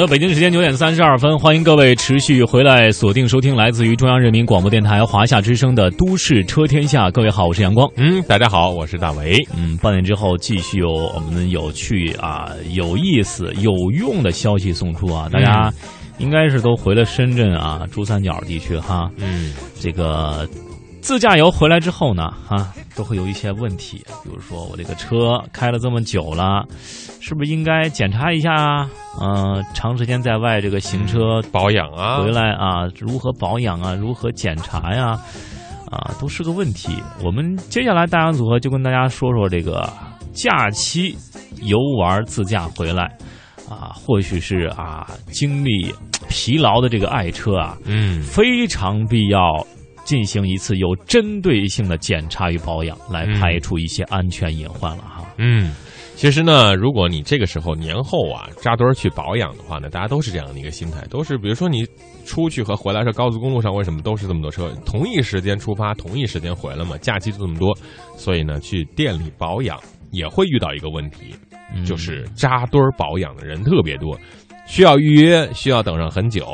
的，北京时间九点三十二分，欢迎各位持续回来锁定收听来自于中央人民广播电台华夏之声的《都市车天下》。各位好，我是阳光。嗯，大家好，我是大为。嗯，半点之后继续有我们有趣啊、有意思、有用的消息送出啊！大家应该是都回了深圳啊、珠三角地区哈。嗯，这个自驾游回来之后呢，哈、都会有一些问题，比如说我这个车开了这么久了，是不是应该检查一下啊？嗯、长时间在外这个行车保养啊，回来啊，如何保养啊，如何检查呀，啊，都是个问题。我们接下来大洋组合就跟大家说说这个假期游玩自驾回来啊，或许是啊经历疲劳的这个爱车啊，嗯，非常必要进行一次有针对性的检查与保养，来嗯排除一些安全隐患了哈。嗯，其实呢，如果你这个时候年后啊扎堆儿去保养的话呢，大家都是这样的一个心态，都是比如说你出去和回来是高速公路上为什么都是这么多车，同一时间出发，同一时间回来嘛，假期就这么多，所以呢，去店里保养也会遇到一个问题，嗯就是扎堆儿保养的人特别多，需要预约，需要等上很久。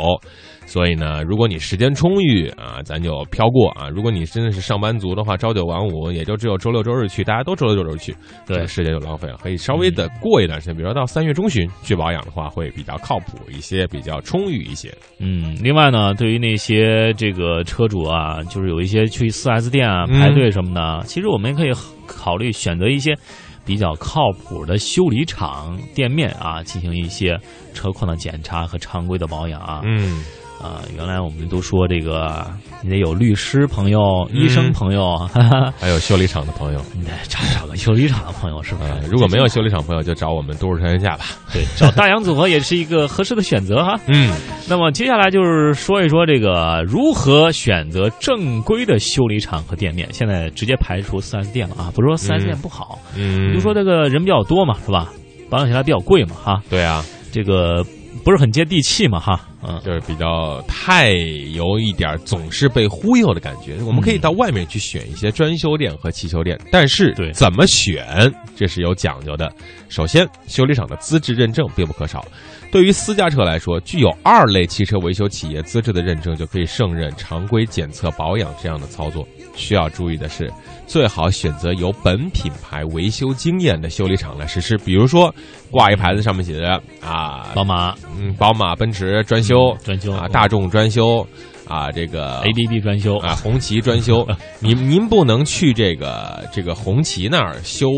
所以呢，如果你时间充裕啊，咱就飘过啊。如果你真的是上班族的话，朝九晚五，也就只有周六周日去，大家都周六周日去，对这个时间就浪费了。可以稍微的过一段时间，比如说到三月中旬去保养的话，会比较靠谱一些，比较充裕一些。嗯，另外呢，对于那些这个车主啊，就是有一些去四 S 店啊嗯排队什么的，其实我们也可以考虑选择一些比较靠谱的修理厂店面啊，进行一些车况的检查和常规的保养啊。嗯，啊，原来我们都说这个你得有律师朋友、医生朋友，哈哈，还有修理厂的朋友，你得找找个修理厂的朋友，是不是呃，？如果没有修理厂朋友，就找我们都市车天下吧。对，找大洋组合也是一个合适的选择哈。嗯，那么接下来就是说一说这个如何选择正规的修理厂和店面。现在直接排除四 S 店了啊，不是说四 S 店不好，嗯，就说这个人比较多嘛，是吧？保养起来比较贵嘛，哈，对啊，这个不是很接地气嘛，哈，嗯，就是比较太有一点总是被忽悠的感觉。我们可以到外面去选一些专修店和汽修店，但是对怎么选这是有讲究的。首先，修理厂的资质认证必不可少。对于私家车来说，具有二类汽车维修企业资质的认证，就可以胜任常规检测、保养这样的操作。需要注意的是，最好选择有本品牌维修经验的修理厂来实施。比如说，挂一牌子上面写着啊，宝马嗯，宝马、奔驰专修、嗯专修啊，大众专修啊，这个 ADB 专修。啊，红旗专修，您您不能去这个这个红旗那儿修，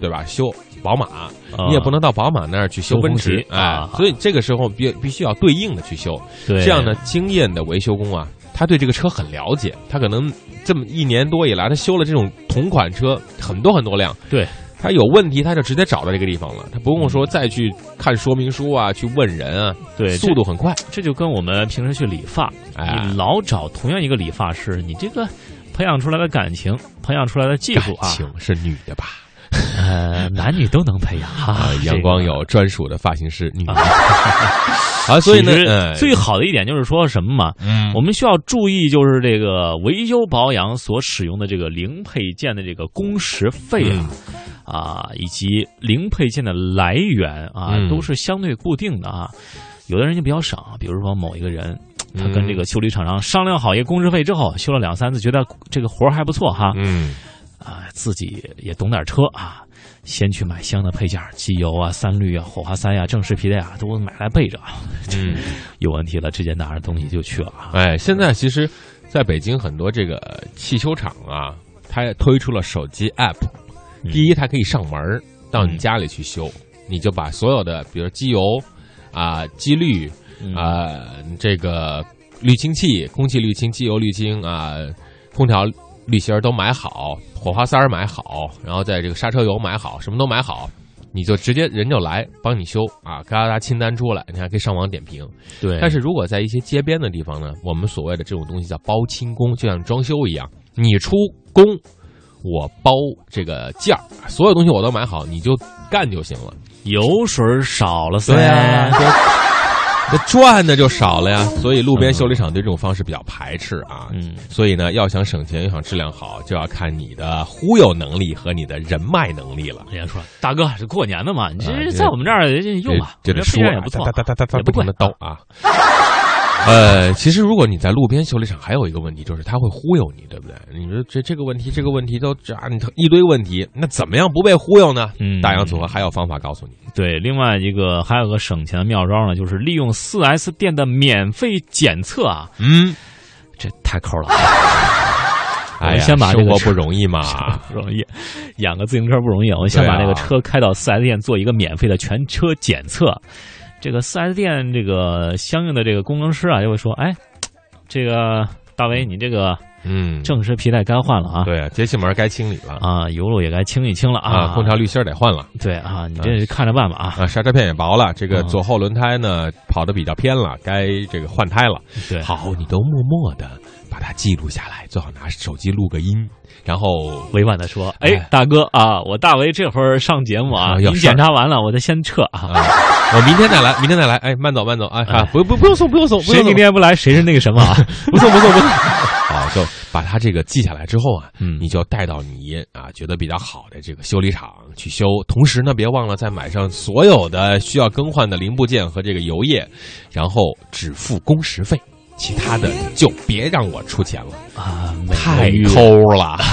对吧？修宝马，你也不能到宝马那儿去修奔驰啊，所以这个时候必必须要对应的去修。对。这样呢，经验的维修工啊，他对这个车很了解，他可能这么一年多以来，他修了这种同款车很多很多辆，对。他有问题，他就直接找到这个地方了，他不用说再去看说明书啊，去问人啊，对速度很快。这就跟我们平时去理发，哎你老找同样一个理发师，你这个培养出来的感情，培养出来的技术啊，感情是女的吧？呃，男女都能培养哈啊。，这个阳光有专属的发型师，女的。啊，所以呢最好的一点就是说什么嘛？嗯我们需要注意，就是这个维修保养所使用的这个零配件的这个工时费啊，啊，以及零配件的来源啊，嗯都是相对固定的啊。有的人就比较省，比如说某一个人，他跟嗯这个修理厂商商量好一个工时费之后，修了两三次，觉得这个活儿还不错哈，嗯啊，自己也懂点车啊，先去买箱的配件，机油啊、三滤啊、火花塞啊、正时皮带啊，都买来备着。嗯，有问题了，直接拿着东西就去了啊。哎，现在其实在北京很多这个汽修厂啊，它也推出了手机 app。嗯第一，它可以上门到你嗯家里去修，你就把所有的，比如机油啊、机滤嗯啊、这个滤清器、空气滤清、机油滤清啊、空调滤芯儿都买好，火花塞儿买好，然后在这个刹车油买好，什么都买好，你就直接人就来帮你修啊，嘎嘎清单出来，你还可以上网点评。对，但是如果在一些街边的地方呢，我们所谓的这种东西叫包清工，就像装修一样，你出工，我包这个件儿，所有东西我都买好，你就干就行了。油水少了噻。对啊，这赚的就少了呀。所以路边修理厂对这种方式比较排斥啊。嗯，所以呢，要想省钱，又想质量好，就要看你的忽悠能力和你的人脉能力了。人家说大哥是过年的嘛，你啊这这在我们这儿用吧，这这说也不错也不贵不停的叨啊。呃，其实如果你在路边修理厂，还有一个问题就是他会忽悠你，对不对？你说这这个问题，这个问题都这啊，你一堆问题，那怎么样不被忽悠呢？嗯大洋组合还有方法告诉你。对，另外一个还有个省钱的妙招呢，就是利用四 S 店的免费检测啊，嗯，这太抠了，哎呀，先把这个生活不容易嘛。不容易，养个自行车不容易，我们先把对啊这个车开到四 S 店做一个免费的全车检测。这个 4S 店这个相应的这个工程师啊，就会说，哎，这个大为你这个嗯，正时皮带该换了啊，对啊，节气门该清理了。啊，油路也该清一清了啊，空调滤芯儿得换了。对啊，你这看着办吧啊，啊，刹车片也薄了，这个嗯。左后轮胎呢跑的比较偏了，该这个换胎了。对，好，你都默默的把它记录下来，最好拿手机录个音，然后委婉的说，哎哎，大哥啊，我大为这会儿上节目啊，您啊有事儿检查完了，我得先撤啊。啊，我明天再来，明天再来，哎，慢走慢走，哎，啊，不不不用送，不用送，不谁用明天不来，谁是那个什么啊？不送不送不送。好，就把它这个记下来之后啊，嗯你就带到你啊觉得比较好的这个修理厂去修，同时呢，别忘了再买上所有的需要更换的零部件和这个油液，然后只付工时费，其他的就别让我出钱了，啊，太抠了。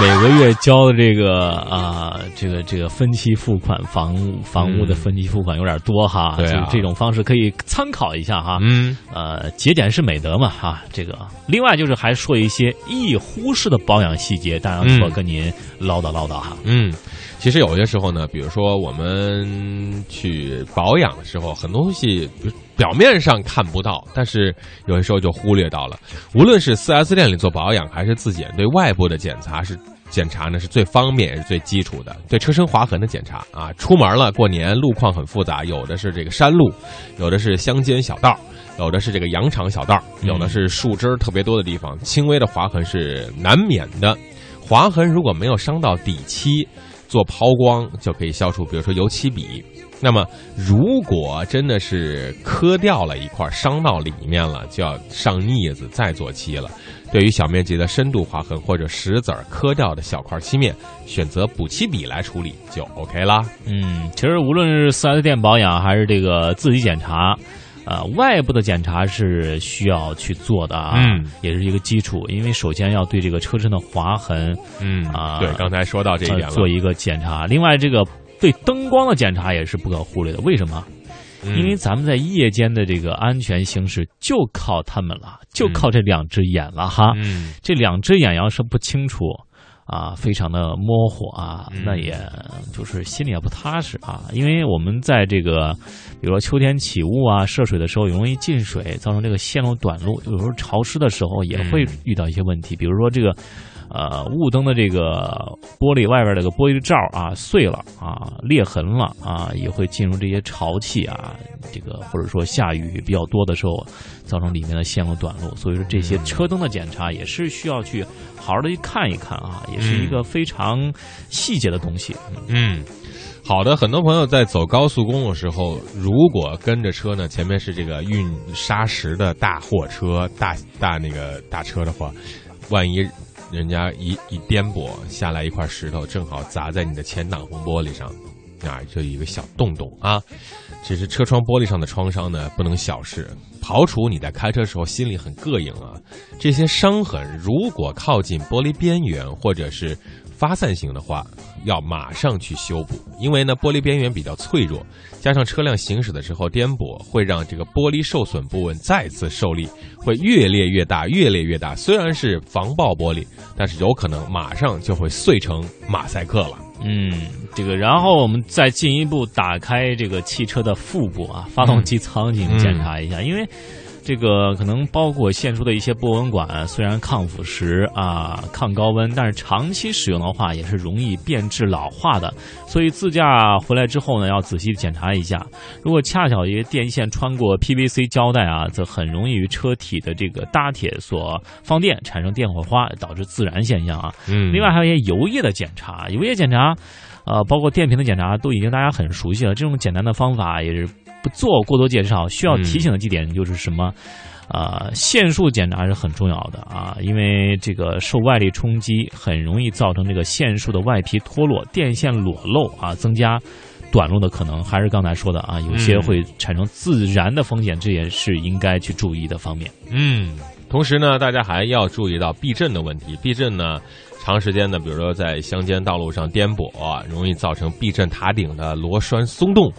每个月交的这个啊，这个这个分期付款，房房屋的分期付款有点多哈。对啊这这种方式可以参考一下哈。嗯，呃，节俭是美德嘛哈。这个，另外就是还说一些易忽视的保养细节，当然我嗯跟您唠叨唠叨哈。嗯，其实有些时候呢，比如说我们去保养的时候，很多东西比如表面上看不到，但是有些时候就忽略到了。无论是 4S 店里做保养，还是自检，对外部的检查是。检查呢是最方便也是最基础的，对车身划痕的检查啊，出门了过年路况很复杂，有的是这个山路，有的是乡间小道，有的是这个羊肠小道，有的是树枝特别多的地方，轻微的划痕是难免的。划痕如果没有伤到底漆，做抛光就可以消除，比如说油漆笔。那么，如果真的是磕掉了一块，伤到里面了，就要上腻子再做漆了。对于小面积的深度划痕或者石子儿磕掉的小块漆面，选择补漆笔来处理就 OK 啦。嗯，其实无论是 4S 店保养还是这个自己检查，呃，外部的检查是需要去做的啊，嗯也是一个基础，因为首先要对这个车身的划痕嗯啊对，刚才说到这一呃点了。做一个检查。另外，这个对灯光的检查也是不可忽略的。为什么？嗯因为咱们在夜间的这个安全行驶，就靠他们了，就靠这两只眼了哈。嗯这两只眼要是不清楚啊，非常的模糊啊，嗯那也就是心里也不踏实啊。因为我们在这个，比如说秋天起雾啊、涉水的时候，容易进水，造成这个线路短路。有时候潮湿的时候也会嗯遇到一些问题，比如说这个。呃，雾灯的这个玻璃外边这个玻璃罩啊碎了啊裂痕了啊，也会进入这些潮气啊，这个或者说下雨比较多的时候，造成里面的线路短路。所以说这些车灯的检查也是需要去好好的去看一看啊，也是一个非常细节的东西。嗯，好的，很多朋友在走高速公路的时候，如果跟着车呢，前面是这个运砂石的大货车、大大那个大车的话，万一人家一一颠簸下来一块石头，正好砸在你的前挡风玻璃上，啊，就有一个小洞洞啊。其实车窗玻璃上的创伤呢，不能小视。刨除你在开车时候心里很膈应啊，这些伤痕如果靠近玻璃边缘或者是发散型的话，要马上去修补，因为呢玻璃边缘比较脆弱，加上车辆行驶的时候颠簸，会让这个玻璃受损部位再次受力，会越裂越大，越裂越大。虽然是防爆玻璃，但是有可能马上就会碎成马赛克了。嗯，这个，然后我们再进一步打开这个汽车的腹部啊，发动机舱进行检查一下，因为这个可能包括现出的一些波纹管，虽然抗腐蚀啊、抗高温，但是长期使用的话也是容易变质老化的。所以自驾回来之后呢，要仔细检查一下。如果恰巧一些电线穿过 PVC 胶带啊，则很容易与车体的这个搭铁所放电，产生电火花，导致自燃现象啊。嗯，另外还有一些油液的检查，油液检查，呃，包括电瓶的检查，都已经大家很熟悉了。这种简单的方法也是不做过多介绍。需要提醒的几点就是什么？呃，线束检查是很重要的啊，因为这个受外力冲击，很容易造成这个线束的外皮脱落、电线裸露啊，增加短路的可能。还是刚才说的啊，有些会产生自燃的风险，这也是应该去注意的方面。嗯，同时呢，大家还要注意到避震的问题。避震呢，长时间的，比如说在乡间道路上颠簸，容易造成避震塔顶的螺栓松动。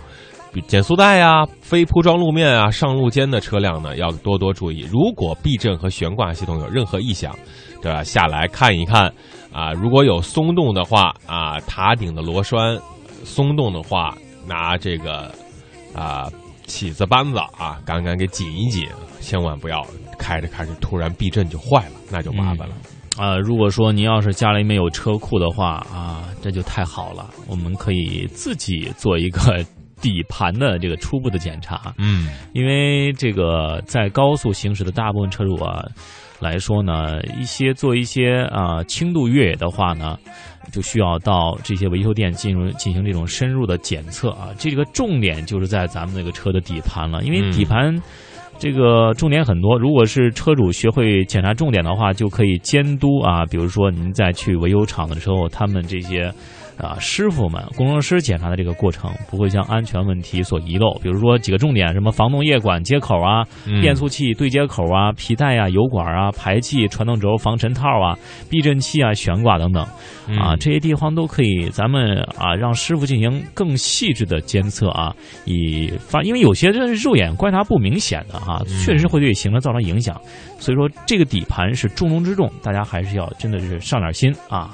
减速带呀、非铺装路面啊、上路间的车辆呢，要多多注意。如果避震和悬挂系统有任何异响，对吧？下来看一看啊，如果有松动的话啊，塔顶的螺栓松动的话，拿这个啊起子扳子啊，杆杆给紧一紧，千万不要开着开着突然避震就坏了，那就麻烦了。啊、如果说您要是家里面有车库的话啊，这就太好了，我们可以自己做一个底盘的这个初步的检查。嗯因为这个在高速行驶的大部分车主啊来说呢，一些做一些啊、轻度越野的话呢，就需要到这些维修店进入进行这种深入的检测啊。这个重点就是在咱们那个车的底盘了，因为嗯底盘。这个重点很多，如果是车主学会检查重点的话，就可以监督啊。比如说您在去维修厂的时候，他们这些啊师傅们、工程师检查的这个过程，不会将安全问题所遗漏。比如说几个重点，什么防冻液管接口啊、嗯变速器对接口啊、皮带啊、油管啊、排气、传动轴、防尘套啊、避震器啊、悬挂等等啊，嗯这些地方都可以咱们啊让师傅进行更细致的监测啊，以发，因为有些这是肉眼观察不明显的啊，嗯确实会对行车造成影响。所以说这个底盘是重中之重，大家还是要真的是上点心啊。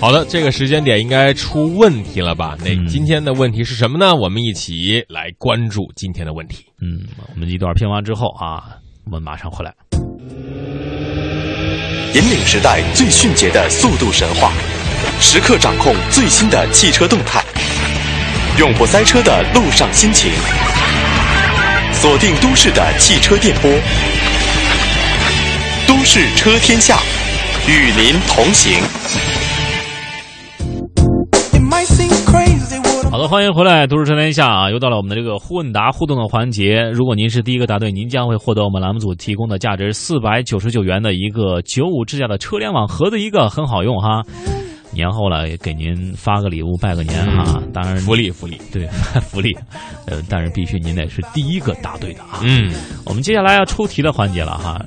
好的，这个时间点应该出问题了吧？那嗯今天的问题是什么呢？我们一起来关注今天的问题。嗯，我们一段片完之后啊，我们马上回来。引领时代最迅捷的速度神话，时刻掌控最新的汽车动态，永不塞车的路上心情。锁定都市的汽车电波，都市车天下，与您同行。好的，欢迎回来，都市车天下啊！又到了我们的这个问答互动的环节。如果您是第一个答对，您将会获得我们栏目组提供的价值四百九十九元的一个九五智驾的车联网盒子，一个很好用哈。年后了，也给您发个礼物，拜个年哈。当然福利福利，对 福利，呃，但是必须您得是第一个答对的啊。嗯我们接下来要出题的环节了哈。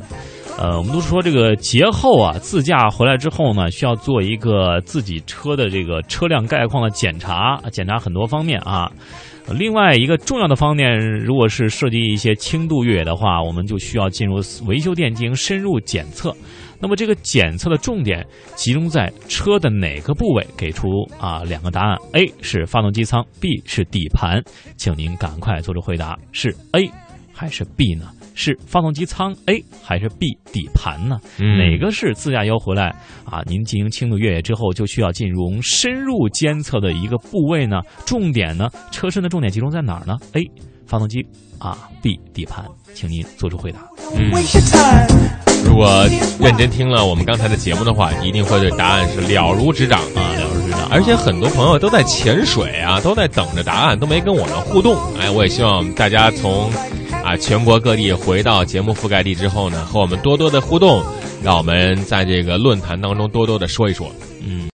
呃，我们都说这个节后啊，自驾回来之后呢，需要做一个自己车的这个车辆概况的检查，检查很多方面啊。另外一个重要的方面，如果是涉及一些轻度越野的话，我们就需要进入维修店进行深入检测。那么这个检测的重点集中在车的哪个部位？给出啊两个答案：A 是发动机舱，B 是底盘。请您赶快做出回答，是 A 还是 B 呢？是发动机舱 A 还是 B 底盘呢？嗯哪个是自驾游回来啊？您进行轻度越野之后，就需要进入深入监测的一个部位呢？重点呢？车身的重点集中在哪儿呢？A 发动机啊，B 底盘，请您做出回答。嗯.如果认真听了我们刚才的节目的话，一定会对答案是了如指掌啊，了如指掌。而且很多朋友都在潜水啊，都在等着答案，都没跟我们互动。哎，我也希望大家从啊全国各地回到节目覆盖地之后呢，和我们多多的互动，让我们在这个论坛当中多多的说一说。嗯。